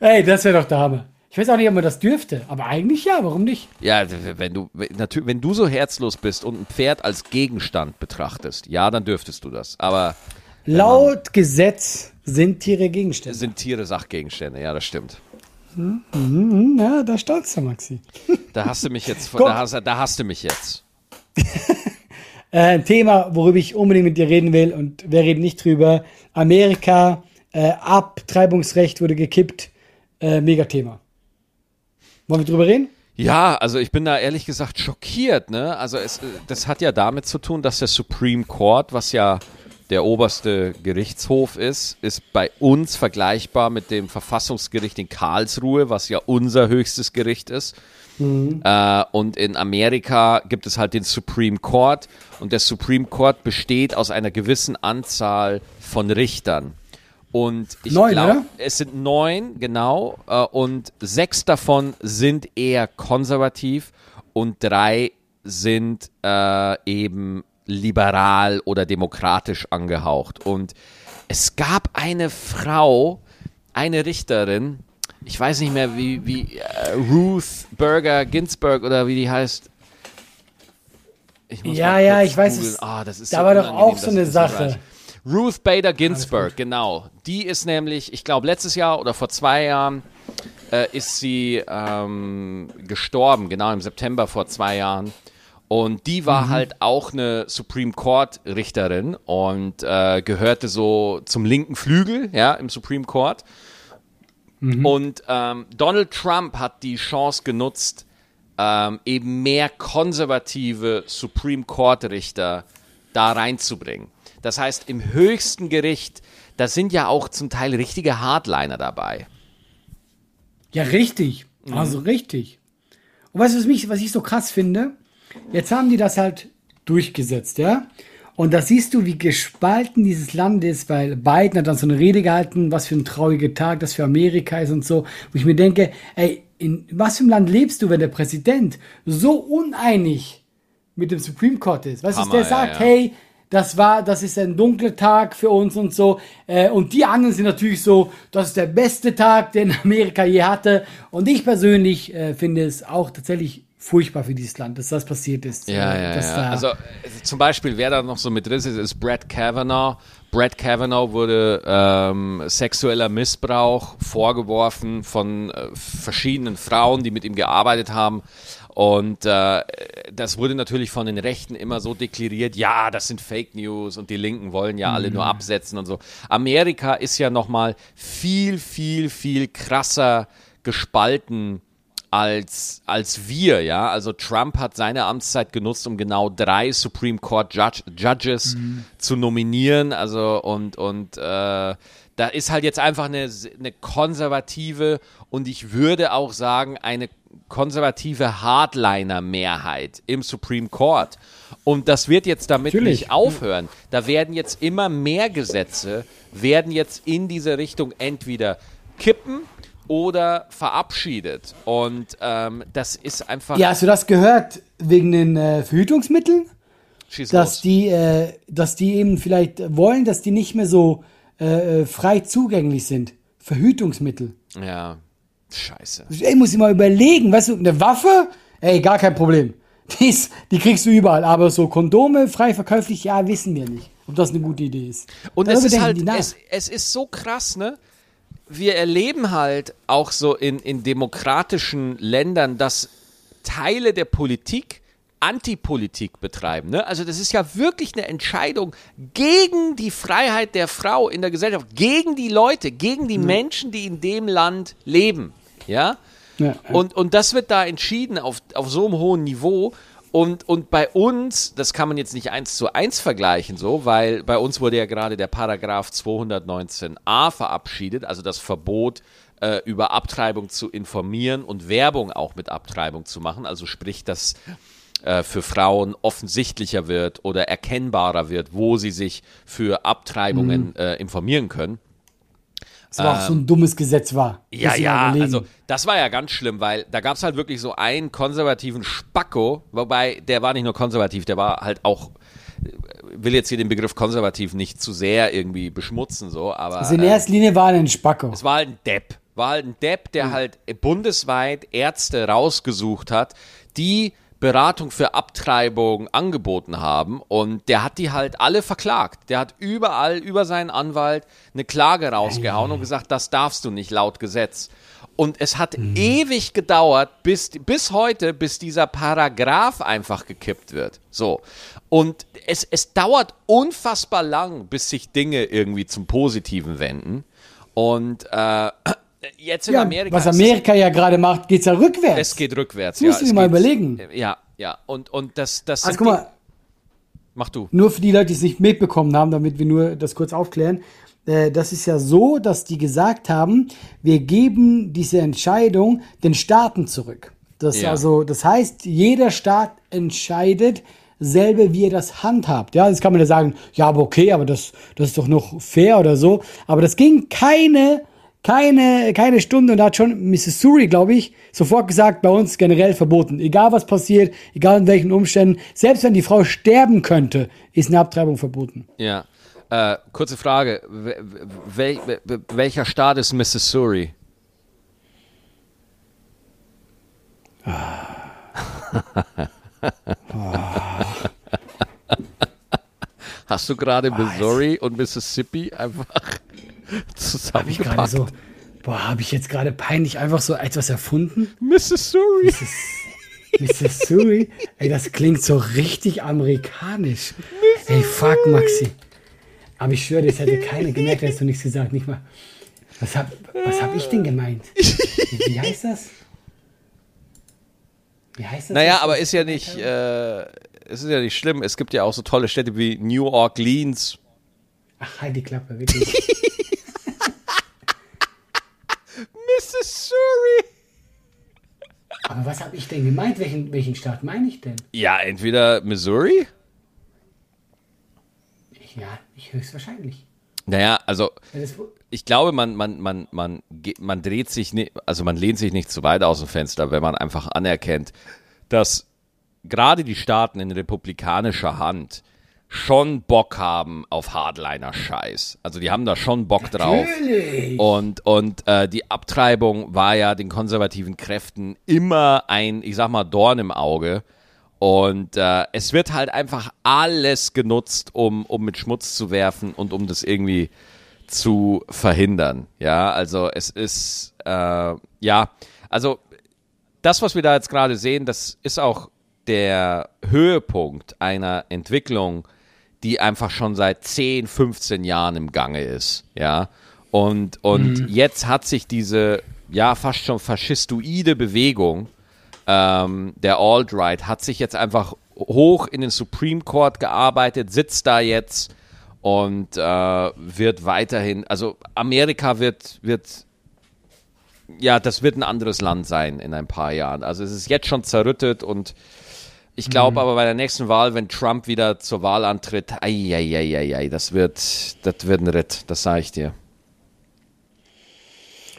Ey, das wäre doch der Hammer. Ich weiß auch nicht, ob man das dürfte, aber eigentlich ja, warum nicht? Ja, wenn du, natürlich, wenn du so herzlos bist und ein Pferd als Gegenstand betrachtest, ja, dann dürftest du das. Aber Laut Gesetz sind Tiere Gegenstände. sind Tiere Sachgegenstände, ja, das stimmt. Hm, ja, da staunst du, Maxi. Da hast du mich jetzt, da hast, da hast du mich jetzt. Äh, ein Thema, worüber ich unbedingt mit dir reden will und wir reden nicht drüber. Amerika, äh, Abtreibungsrecht wurde gekippt. Äh, Megathema. Wollen wir drüber reden? Ja, also ich bin da ehrlich gesagt schockiert, ne? Also es, äh, das hat ja damit zu tun, dass der Supreme Court, was ja der oberste Gerichtshof ist, ist bei uns vergleichbar mit dem Verfassungsgericht in Karlsruhe, was ja unser höchstes Gericht ist. Äh, und in Amerika gibt es halt den Supreme Court und der Supreme Court besteht aus einer gewissen Anzahl von Richtern. Und ich Neun, glaube, es sind neun, genau, äh, und sechs davon sind eher konservativ und drei sind äh, eben liberal oder demokratisch angehaucht. Und es gab eine Frau, eine Richterin, ich weiß nicht mehr, wie, wie äh, Ruth Berger Ginsburg oder wie die heißt. ja, ja, ich weiß es. Ist da so war doch auch so eine Sache. Ruth Bader Ginsburg, genau. Die ist nämlich, ich glaube, letztes Jahr oder vor zwei Jahren äh, ist sie ähm, gestorben, genau im September vor zwei Jahren. Und die war mhm. halt auch eine Supreme Court Richterin und äh, gehörte so zum linken Flügel, ja, im Supreme Court. Mhm. Und ähm, Donald Trump hat die Chance genutzt, ähm, eben mehr konservative Supreme Court Richter da reinzubringen. Das heißt, im höchsten Gericht, da sind ja auch zum Teil richtige Hardliner dabei. Ja, richtig. Mhm. Also richtig. Und weißt du, was, mich, was ich so krass finde? Jetzt haben die das halt durchgesetzt, ja? Und da siehst du, wie gespalten dieses Land ist, weil Biden hat dann so eine Rede gehalten, was für ein trauriger Tag das für Amerika ist und so. Wo ich mir denke, ey, in was für einem Land lebst du, wenn der Präsident so uneinig mit dem Supreme Court ist? Weißt du, der sagt, ja. hey, das war, das ist ein dunkler Tag für uns und so. Äh, und die anderen sind natürlich so, das ist der beste Tag, den Amerika je hatte. Und ich persönlich äh, finde es auch tatsächlich furchtbar für dieses Land, dass das passiert ist. Ja, äh, ja, ja. Also zum Beispiel, wer da noch so mit drin ist, ist Brett Kavanaugh. Brett Kavanaugh wurde ähm, sexueller Missbrauch vorgeworfen von äh, verschiedenen Frauen, die mit ihm gearbeitet haben. Und äh, das wurde natürlich von den Rechten immer so deklariert, ja, das sind Fake News und die Linken wollen ja alle nur mhm. absetzen und so. Amerika ist ja nochmal viel, viel, viel krasser gespalten als, als wir, ja. Also Trump hat seine Amtszeit genutzt, um genau drei Supreme Court Judge, Judges mhm. zu nominieren. Also und, und äh, da ist halt jetzt einfach eine, eine konservative und ich würde auch sagen, eine konservative Hardliner-Mehrheit im Supreme Court. Und das wird jetzt damit Natürlich. nicht aufhören. Da werden jetzt immer mehr Gesetze, werden jetzt in diese Richtung entweder kippen oder verabschiedet. Und ähm, das ist einfach. Ja, hast du das gehört wegen den äh, Verhütungsmitteln? Schieß dass los. die, äh, dass die eben vielleicht wollen, dass die nicht mehr so äh, äh frei zugänglich sind. Verhütungsmittel. Ja. Scheiße. Ey, muss ich mal überlegen, weißt du, eine Waffe? Ey, gar kein Problem. Die, ist, die kriegst du überall. Aber so Kondome frei verkäuflich, ja, wissen wir nicht, ob das eine gute Idee ist. Und es ist halt, es, es ist so krass, ne? Wir erleben halt auch so in, in demokratischen Ländern, dass Teile der Politik Antipolitik betreiben. Ne? Also das ist ja wirklich eine Entscheidung gegen die Freiheit der Frau in der Gesellschaft, gegen die Leute, gegen die mhm. Menschen, die in dem Land leben. Ja? ja. Und, und das wird da entschieden auf, auf so einem hohen Niveau. Und, und bei uns, das kann man jetzt nicht eins zu eins vergleichen, so, weil bei uns wurde ja gerade der Paragraph 219a verabschiedet, also das Verbot, äh, über Abtreibung zu informieren und Werbung auch mit Abtreibung zu machen. Also sprich, dass äh, für Frauen offensichtlicher wird oder erkennbarer wird, wo sie sich für Abtreibungen mhm. äh, informieren können. Das war auch so ein dummes Gesetz war. Ja, ja, also das war ja ganz schlimm, weil da gab es halt wirklich so einen konservativen Spacko, wobei der war nicht nur konservativ, der war halt auch will jetzt hier den Begriff konservativ nicht zu sehr irgendwie beschmutzen, so, aber. Also in erster Linie war er ein Spacko. Es war halt ein Depp. War halt ein Depp, der mhm. halt bundesweit Ärzte rausgesucht hat, die Beratung für Abtreibung angeboten haben und der hat die halt alle verklagt. Der hat überall über seinen Anwalt eine Klage rausgehauen und gesagt, das darfst du nicht laut Gesetz. Und es hat mhm. ewig gedauert, bis, bis heute, bis dieser Paragraph einfach gekippt wird. So. Und es, es dauert unfassbar lang, bis sich Dinge irgendwie zum Positiven wenden. Und äh, jetzt in ja, Amerika. Was Amerika ja gerade macht, geht es ja rückwärts. Es geht rückwärts, das ja. Musst du dir mal überlegen. Ja, ja. Und, und das, das also guck mal. Mach du. Nur für die Leute, die es nicht mitbekommen haben, damit wir nur das kurz aufklären. Äh, das ist ja so, dass die gesagt haben, wir geben diese Entscheidung den Staaten zurück. Das, ja. also, das heißt, jeder Staat entscheidet selber, wie er das handhabt. Ja, jetzt kann man ja sagen, ja, aber okay, aber das, das ist doch noch fair oder so. Aber das ging keine keine, keine Stunde und da hat schon Missouri, glaube ich, sofort gesagt, bei uns generell verboten. Egal was passiert, egal in welchen Umständen, selbst wenn die Frau sterben könnte, ist eine Abtreibung verboten. Ja. Äh, kurze Frage. Wel welcher Staat ist Missouri? Hast du gerade Missouri und Mississippi einfach Habe ich gerade so, boah, habe ich jetzt gerade peinlich einfach so etwas erfunden? Missouri. Missis Missouri? Ey, das klingt so richtig amerikanisch. Missouri. Ey, fuck, Maxi. Aber ich schwöre, das hätte keiner gemerkt, hättest du nichts gesagt. Nicht mal. Was hab, was hab ich denn gemeint? Wie, wie heißt das? Wie heißt das? Naja, aber ist ja nicht, äh, es ist ja nicht schlimm. Es gibt ja auch so tolle Städte wie New Orleans. Ach, halt die Klappe, wirklich. Missouri. Aber was habe ich denn gemeint? Welchen, welchen Staat meine ich denn? Ja, entweder Missouri. Ja, ich höchstwahrscheinlich. Naja, also ich glaube, man, man, man, man, man dreht sich nicht, also man lehnt sich nicht zu weit aus dem Fenster, wenn man einfach anerkennt, dass gerade die Staaten in republikanischer Hand schon Bock haben auf Hardliner-Scheiß. Also die haben da schon Bock drauf. Natürlich. Und, und äh, die Abtreibung war ja den konservativen Kräften immer ein, ich sag mal, Dorn im Auge. Und äh, es wird halt einfach alles genutzt, um, um mit Schmutz zu werfen und um das irgendwie zu verhindern. Ja, also es ist, äh, ja, also das, was wir da jetzt gerade sehen, das ist auch der Höhepunkt einer Entwicklung, die einfach schon seit 10, 15 Jahren im Gange ist, ja. Und, und mhm. jetzt hat sich diese, ja, fast schon faschistoide Bewegung ähm, der Alt-Right hat sich jetzt einfach hoch in den Supreme Court gearbeitet, sitzt da jetzt und äh, wird weiterhin, also Amerika wird, wird, ja, das wird ein anderes Land sein in ein paar Jahren. Also es ist jetzt schon zerrüttet und ich glaube mhm. aber bei der nächsten Wahl, wenn Trump wieder zur Wahl antritt, ei, ei, ei, ei, das wird, das wird ein Ritt, das sage ich dir.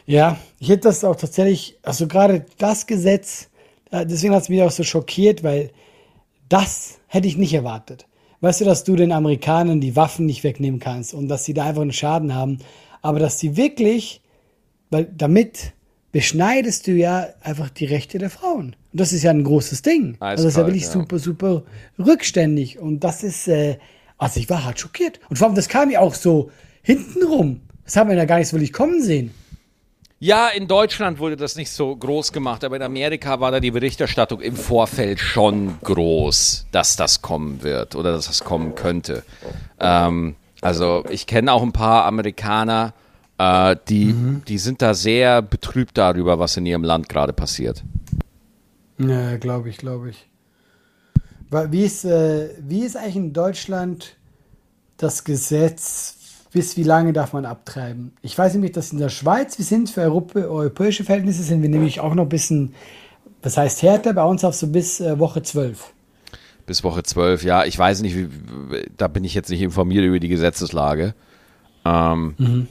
Ja, ich hätte das auch tatsächlich, also gerade das Gesetz, äh, deswegen hat es mich auch so schockiert, weil das hätte ich nicht erwartet. Weißt du, dass du den Amerikanern die Waffen nicht wegnehmen kannst und dass sie da einfach einen Schaden haben, aber dass sie wirklich, weil damit beschneidest du ja einfach die Rechte der Frauen. Und das ist ja ein großes Ding. Eiskalt, also das ist ja wirklich ja. super, super rückständig. Und das ist, äh, also ich war halt schockiert. Und vor allem, das kam ja auch so hintenrum. Das haben wir ja gar nicht so wirklich kommen sehen. Ja, in Deutschland wurde das nicht so groß gemacht, aber in Amerika war da die Berichterstattung im Vorfeld schon groß, dass das kommen wird oder dass das kommen könnte. Ähm, also ich kenne auch ein paar Amerikaner, äh, die, mhm. die sind da sehr betrübt darüber, was in ihrem Land gerade passiert. Ja, glaube ich, glaube ich. Wie ist, äh, wie ist eigentlich in Deutschland das Gesetz, bis wie lange darf man abtreiben? Ich weiß nämlich, dass in der Schweiz, wir sind für Europa, europäische Verhältnisse, sind wir nämlich auch noch ein bisschen, was heißt härter, bei uns auch so bis äh, Woche 12. Bis Woche 12, ja. Ich weiß nicht, wie, da bin ich jetzt nicht informiert über die Gesetzeslage. Ähm, mhm.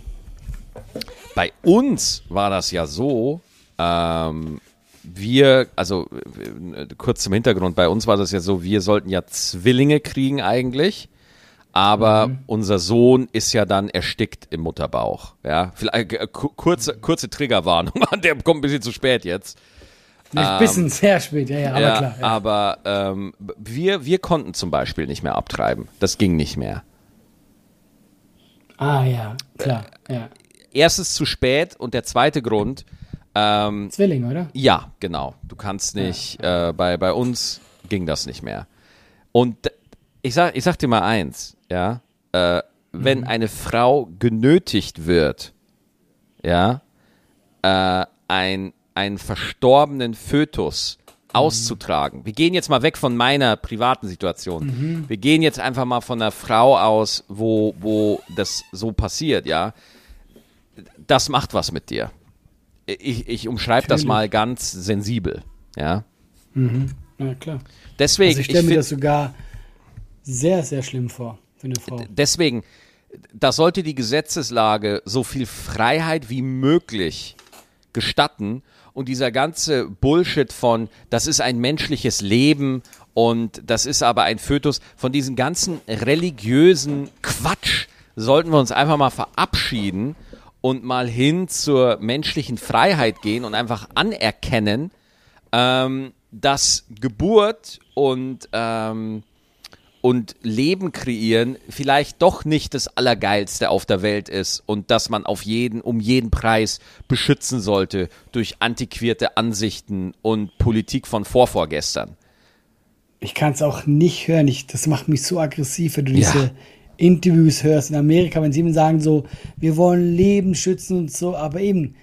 Bei uns war das ja so, ähm, wir, also kurz zum Hintergrund, bei uns war das ja so, wir sollten ja Zwillinge kriegen eigentlich, aber mhm. unser Sohn ist ja dann erstickt im Mutterbauch. Ja, vielleicht äh, kurze, kurze Triggerwarnung, der kommt ein bisschen zu spät jetzt. Ein bisschen ähm, sehr spät, ja, ja, aber ja, klar. Ja. Aber ähm, wir, wir konnten zum Beispiel nicht mehr abtreiben. Das ging nicht mehr. Ah ja, klar, ja erstens zu spät und der zweite Grund. Ähm, Zwilling, oder? Ja, genau. Du kannst nicht, ja. äh, bei, bei uns ging das nicht mehr. Und ich sag, ich sag dir mal eins, ja, äh, wenn mhm. eine Frau genötigt wird, ja, äh, ein, einen verstorbenen Fötus mhm. auszutragen. Wir gehen jetzt mal weg von meiner privaten Situation. Mhm. Wir gehen jetzt einfach mal von einer Frau aus, wo, wo das so passiert, ja das macht was mit dir. Ich, ich umschreibe das mal ganz sensibel. Ja. Mhm. Ja, klar. Deswegen, also ich stelle mir das sogar sehr, sehr schlimm vor für eine Frau. Deswegen, da sollte die Gesetzeslage so viel Freiheit wie möglich gestatten und dieser ganze Bullshit von, das ist ein menschliches Leben und das ist aber ein Fötus, von diesem ganzen religiösen Quatsch sollten wir uns einfach mal verabschieden und mal hin zur menschlichen Freiheit gehen und einfach anerkennen, ähm, dass Geburt und ähm, und Leben kreieren vielleicht doch nicht das Allergeilste auf der Welt ist und dass man auf jeden, um jeden Preis beschützen sollte durch antiquierte Ansichten und Politik von vorvorgestern. Ich kann es auch nicht hören. Ich, das macht mich so aggressiv, wenn du ja. diese Interviews hörst in Amerika, wenn sie eben sagen so, wir wollen Leben schützen und so, aber eben,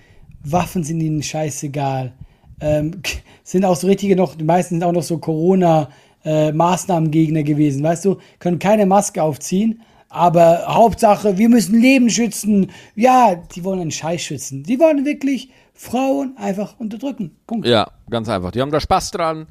Waffen sind ihnen scheißegal. Ähm, sind auch so richtige noch, die meisten sind auch noch so Corona- äh, gewesen, weißt du, können keine Maske aufziehen, aber Hauptsache, wir müssen Leben schützen. Ja, die wollen einen Scheiß schützen. Die wollen wirklich Frauen einfach unterdrücken. Punkt. Ja, ganz einfach. Die haben da Spaß dran.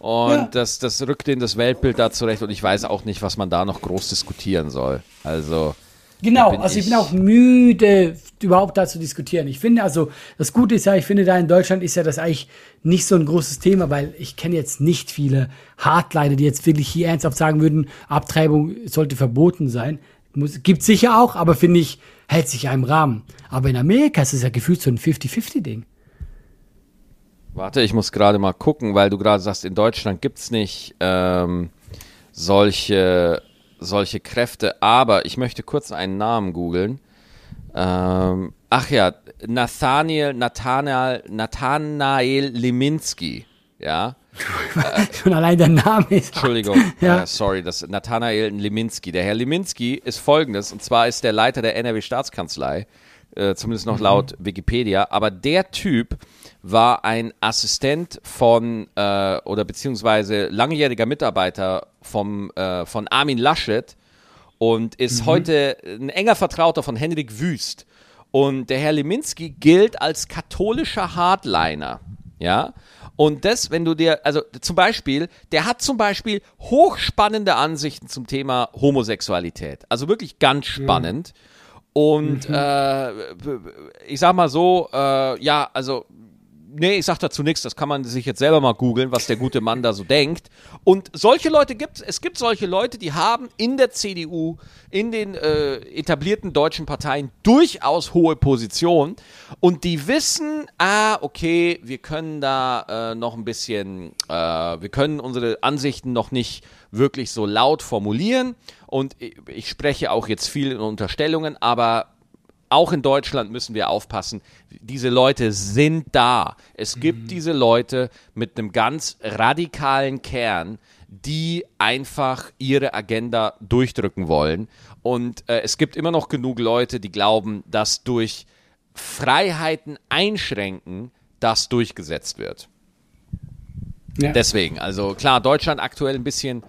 Und ja. das, das rückt in das Weltbild da zurecht. Und ich weiß auch nicht, was man da noch groß diskutieren soll. Also. Genau, also ich, ich bin auch müde, überhaupt da zu diskutieren. Ich finde also, das Gute ist ja, ich finde da in Deutschland ist ja das eigentlich nicht so ein großes Thema, weil ich kenne jetzt nicht viele Hardliner, die jetzt wirklich hier ernsthaft sagen würden, Abtreibung sollte verboten sein. Muss, gibt sicher auch, aber finde ich, hält sich ja im Rahmen. Aber in Amerika ist es ja gefühlt so ein 50-50-Ding. Warte, ich muss gerade mal gucken, weil du gerade sagst, in Deutschland gibt es nicht ähm, solche solche Kräfte, aber ich möchte kurz einen Namen googeln. Ähm, ach ja, Nathaniel, Nathanael, Nathanael Liminski, ja. Schon allein der Name ist. Entschuldigung, ja. äh, sorry, das Nathanael Liminski. Der Herr Liminski ist folgendes, und zwar ist der Leiter der NRW Staatskanzlei, äh, zumindest noch mhm. laut Wikipedia, aber der Typ war ein Assistent von äh, oder beziehungsweise langjähriger Mitarbeiter vom, äh, von Armin Laschet und ist mhm. heute ein enger Vertrauter von Henrik Wüst. Und der Herr Leminski gilt als katholischer Hardliner. Ja. Und das, wenn du dir, also zum Beispiel, der hat zum Beispiel hochspannende Ansichten zum Thema Homosexualität. Also wirklich ganz spannend. Mhm. Und mhm. äh, ich sag mal so, äh, ja, also nee, ich sag dazu nichts, das kann man sich jetzt selber mal googeln, was der gute Mann da so denkt. Und solche Leute gibt es, es gibt solche Leute, die haben in der CDU, in den äh, etablierten deutschen Parteien durchaus hohe Positionen. Und die wissen, ah, okay, wir können da äh, noch ein bisschen, äh, wir können unsere Ansichten noch nicht wirklich so laut formulieren. Und ich, ich spreche auch jetzt viel in Unterstellungen, aber auch in Deutschland müssen wir aufpassen. Diese Leute sind da. Es gibt mhm. diese Leute mit einem ganz radikalen Kern, die einfach ihre Agenda durchdrücken wollen. Und äh, es gibt immer noch genug Leute, die glauben, dass durch Freiheiten einschränken das durchgesetzt wird. Ja. Deswegen, also klar, Deutschland aktuell ein bisschen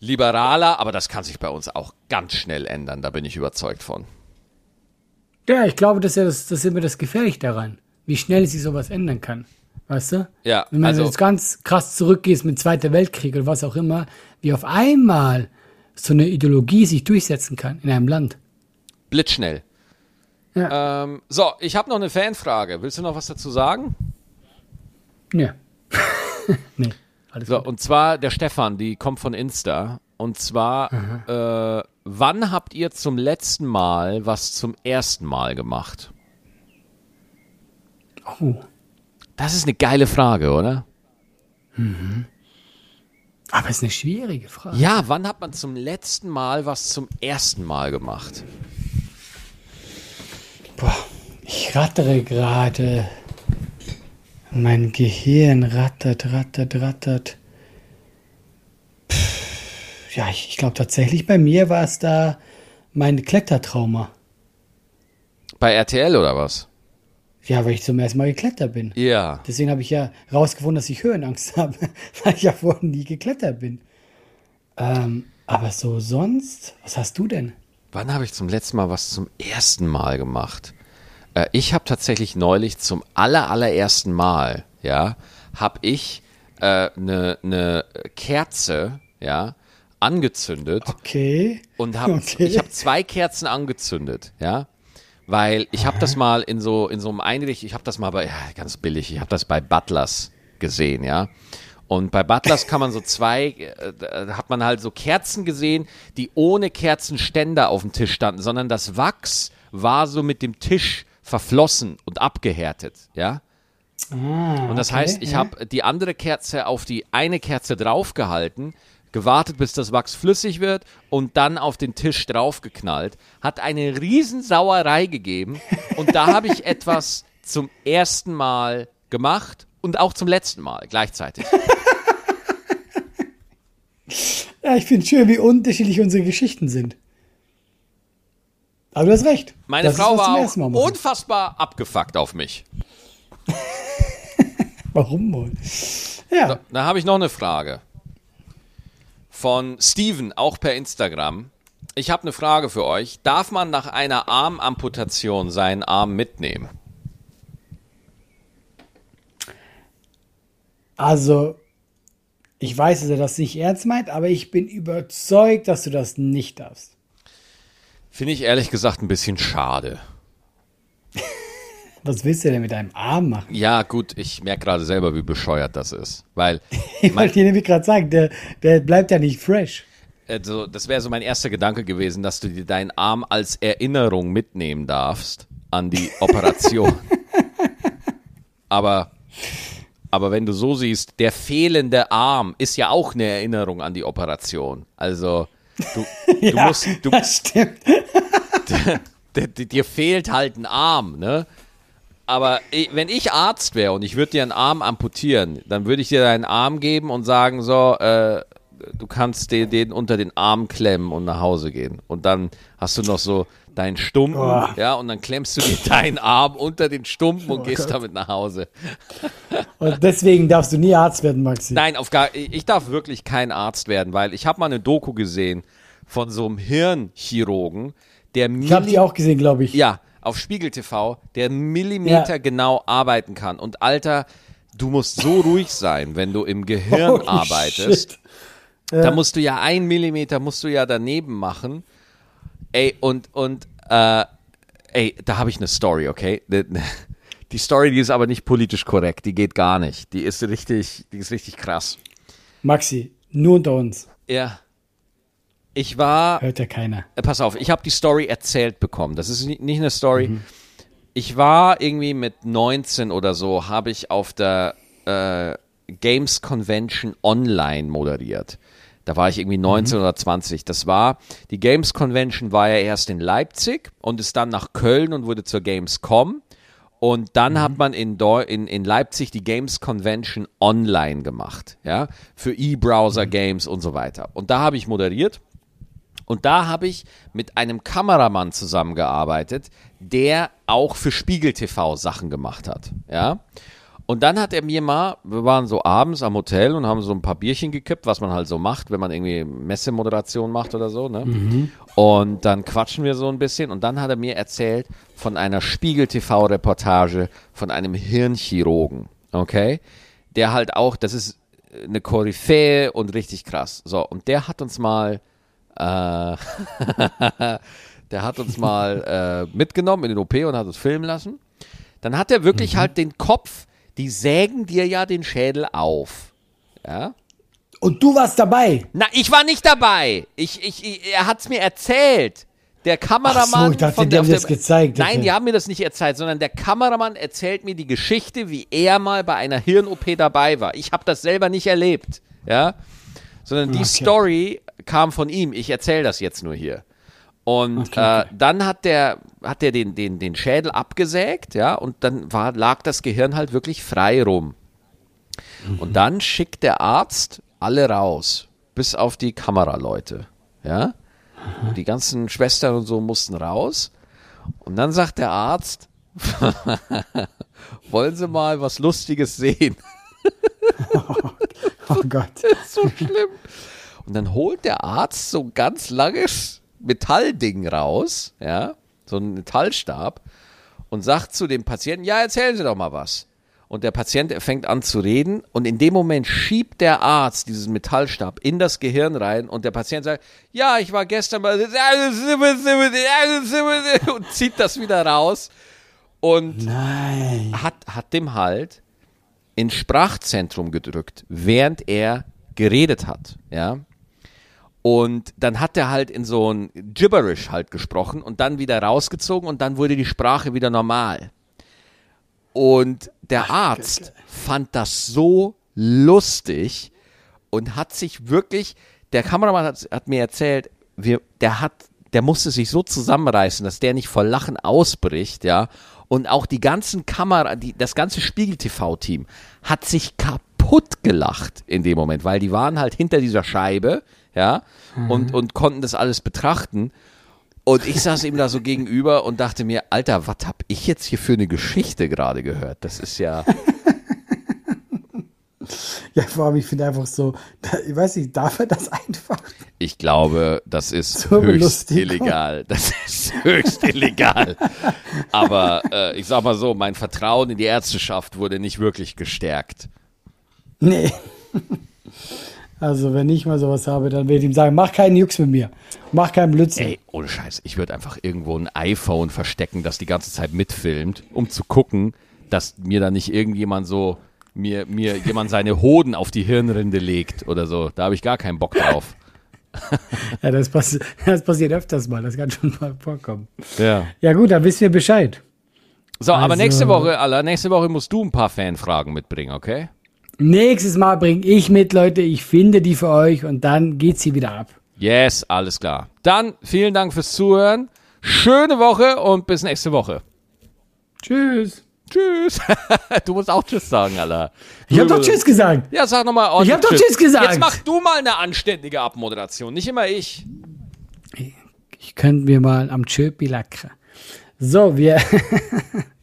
liberaler, aber das kann sich bei uns auch ganz schnell ändern, da bin ich überzeugt von. Ja, ich glaube, das ist ja das, das ist immer das Gefährliche daran, wie schnell sich sowas ändern kann. Weißt du? Ja. Wenn man also, jetzt ganz krass zurückgeht mit Zweiter Weltkrieg oder was auch immer, wie auf einmal so eine Ideologie sich durchsetzen kann in einem Land. Blitzschnell. Ja. Ähm, so, ich habe noch eine Fanfrage. Willst du noch was dazu sagen? Nee. nee. Alles so, gut. und zwar der Stefan, die kommt von Insta. Und zwar, äh, wann habt ihr zum letzten Mal was zum ersten Mal gemacht? Oh. Das ist eine geile Frage, oder? Mhm. Aber es ist eine schwierige Frage. Ja, wann hat man zum letzten Mal was zum ersten Mal gemacht? Boah, ich rattere gerade. Mein Gehirn rattert, rattert, rattert ja, ich, ich glaube tatsächlich, bei mir war es da mein Klettertrauma. Bei RTL oder was? Ja, weil ich zum ersten Mal geklettert bin. Ja. Deswegen habe ich ja rausgefunden, dass ich Höhenangst habe, weil ich ja vorher nie geklettert bin. Ähm, aber so sonst, was hast du denn? Wann habe ich zum letzten Mal was zum ersten Mal gemacht? Äh, ich habe tatsächlich neulich zum aller, allerersten Mal, ja, habe ich eine äh, ne, ne Kerze, ja, angezündet Okay. und habe Okay. ich habe zwei Kerzen angezündet, ja, weil ich habe das mal in so in so einem Einricht, ich habe das mal bei ja, ganz billig, ich habe das bei Butlers gesehen, ja. Und bei Butlers kann man so zwei, äh, da hat man halt so Kerzen gesehen, die ohne Kerzenständer auf dem Tisch standen, sondern das Wachs war so mit dem Tisch verflossen und abgehärtet, ja. Ah, Und das okay, heißt, ich ja. habe die andere Kerze auf die eine Kerze draufgehalten, gewartet, bis das Wachs flüssig wird und dann auf den Tisch draufgeknallt. Hat eine Riesensauerei gegeben und da habe ich etwas zum ersten Mal gemacht und auch zum letzten Mal gleichzeitig. Ja, ich finde schön, wie unterschiedlich unsere Geschichten sind. Aber du hast recht. Meine Das Frau war auch unfassbar abgefuckt auf mich. Warum wohl? Ja. Da habe ich noch eine Frage. Von Steven, auch per Instagram. Ich habe eine Frage für euch. Darf man nach einer Armamputation seinen Arm mitnehmen? Also, ich weiß, dass er das nicht ernst meint, aber ich bin überzeugt, dass du das nicht darfst. Finde ich ehrlich gesagt ein bisschen schade. Was willst du denn mit deinem Arm machen? Ja, gut, ich merke gerade selber, wie bescheuert das ist. Weil, Ich wollte dir nämlich gerade sagen, der, der bleibt ja nicht fresh. also, das wäre so mein erster Gedanke gewesen, dass du dir deinen Arm als Erinnerung mitnehmen darfst an die Operation. aber, aber wenn du so siehst, der fehlende Arm ist ja auch eine Erinnerung an die Operation. Also, du, du ja, musst, du, das stimmt. dir, dir fehlt halt ein Arm, ne? Aber ich, wenn ich Arzt wäre und ich würde dir einen Arm amputieren, dann würde ich dir deinen Arm geben und sagen, so, äh, du kannst den, den unter den Arm klemmen und nach Hause gehen. Und dann hast du noch so deinen Stumpen, Oh. ja, und dann klemmst du dir deinen Arm unter den Stumpen und gehst Gott. damit nach Hause. Und deswegen darfst du nie Arzt werden, Maxi. Nein, auf gar, ich darf wirklich kein Arzt werden, weil ich habe mal eine Doku gesehen von so einem Hirnchirurgen, der Ich habe die auch gesehen, glaube ich. Ja, auf Spiegel TV, der Millimeter Ja. genau arbeiten kann. Und Alter, du musst so ruhig sein, wenn du im Gehirn Holy arbeitest. shit. Da musst du ja ein Millimeter musst du ja daneben machen. Ey, und, und, äh, ey, da habe ich eine Story, okay? Die Story, die ist aber nicht politisch korrekt, die geht gar nicht. Die ist richtig, die ist richtig krass. Maxi, nur unter uns. Ja. Ich war Hört ja keiner. Äh, pass auf, ich habe die Story erzählt bekommen. Das ist ni- nicht eine Story. Ich war irgendwie mit 19 oder so, habe ich auf der äh, Games Convention online moderiert. Da war ich irgendwie 19 oder 20. Das war, die Games Convention war ja erst in Leipzig und ist dann nach Köln und wurde zur Gamescom. Und dann hat man in, in, in Leipzig die Games Convention online gemacht, ja, für E-Browser-Games und so weiter. Und da habe ich moderiert. Und da habe ich mit einem Kameramann zusammengearbeitet, der auch für Spiegel TV Sachen gemacht hat. Ja. Und dann hat er mir mal, wir waren so abends am Hotel und haben so ein paar Bierchen gekippt, was man halt so macht, wenn man irgendwie Messemoderation macht oder so, ne? Und dann quatschen wir so ein bisschen und dann hat er mir erzählt von einer Spiegel TV Reportage von einem Hirnchirurgen, okay? Der halt auch, das ist eine Koryphäe und richtig krass. So, und der hat uns mal äh, der hat uns mal äh, mitgenommen in den OP und hat uns filmen lassen. Dann hat er wirklich halt den Kopf, die sägen dir ja den Schädel auf. Ja? Und du warst dabei. Na, ich war nicht dabei. Ich, ich, ich, er hat's mir erzählt. Der Kameramann. Ach so, ich dachte, von der, haben das gezeigt, Nein, die haben mir das nicht erzählt, sondern der Kameramann erzählt mir die Geschichte, wie er mal bei einer Hirn-OP dabei war. Ich habe das selber nicht erlebt. Ja? Sondern die Okay. Story kam von ihm. Ich erzähle das jetzt nur hier. Und Okay, äh, dann hat der, hat der den, den, den Schädel abgesägt, ja, und dann war, lag das Gehirn halt wirklich frei rum. Und dann schickt der Arzt alle raus, bis auf die Kameraleute, ja. Die ganzen Schwestern und so mussten raus. Und dann sagt der Arzt, wollen Sie mal was Lustiges sehen? Oh Gott. so schlimm. Und dann holt der Arzt so ein ganz langes Metallding raus, ja, so einen Metallstab und sagt zu dem Patienten, ja, erzählen Sie doch mal was. Und und der Patient fängt an zu reden und in dem Moment schiebt der Arzt diesen Metallstab in das Gehirn rein und der Patient sagt, ja, ich war gestern mal und zieht das wieder raus und Nein. hat, hat dem halt ins Sprachzentrum gedrückt, während er geredet hat, ja. Und dann hat er halt in so ein Gibberish halt gesprochen und dann wieder rausgezogen und dann wurde die Sprache wieder normal. Und der Arzt fand das so lustig und hat sich wirklich, der Kameramann hat, hat mir erzählt, wir, der hat, der musste sich so zusammenreißen, dass der nicht vor Lachen ausbricht, ja. Und auch die ganzen Kamera, die, das ganze Spiegel-TV-Team hat sich kaputt gelacht in dem Moment, weil die waren halt hinter dieser Scheibe, ja, und, und konnten das alles betrachten. Und ich saß ihm da so gegenüber und dachte mir, Alter, was hab ich jetzt hier für eine Geschichte gerade gehört? Das ist ja. Ja, vor allem, ich finde einfach so, ich weiß nicht, darf er das einfach? Ich glaube, das ist Zur höchst Belustigung. illegal. Das ist höchst illegal. Aber äh, ich sag mal so, mein Vertrauen in die Ärzteschaft wurde nicht wirklich gestärkt. Nee. Also, wenn ich mal sowas habe, dann werde ich ihm sagen, mach keinen Jux mit mir. Mach keinen Blödsinn. Ey, ohne Scheiß, ich würde einfach irgendwo ein iPhone verstecken, das die ganze Zeit mitfilmt, um zu gucken, dass mir da nicht irgendjemand so, mir, mir jemand seine Hoden auf die Hirnrinde legt oder so. Da habe ich gar keinen Bock drauf. Ja, das, passi das passiert öfters mal, das kann schon mal vorkommen. Ja. Ja gut, dann wissen wir Bescheid. So, aber Also- nächste Woche, Alter, nächste Woche musst du ein paar Fanfragen mitbringen, okay? Nächstes Mal bringe ich mit, Leute, ich finde die für euch und dann geht's hier wieder ab. Yes, alles klar. Dann vielen Dank fürs Zuhören. Schöne Woche und bis nächste Woche. Tschüss. Tschüss. du musst auch Tschüss sagen, Alter. Ich hab doch Tschüss gesagt. Ja, sag nochmal ordentlich Ich hab doch Tschüss gesagt. Jetzt mach du mal eine anständige Abmoderation, nicht immer ich. Ich könnte mir mal am Tschöpi lackern. So, wir.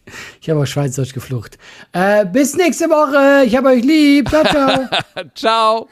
ich habe auf Schweizerdeutsch geflucht. Äh, bis nächste Woche. Ich habe euch lieb. Ciao, ciao. Ciao.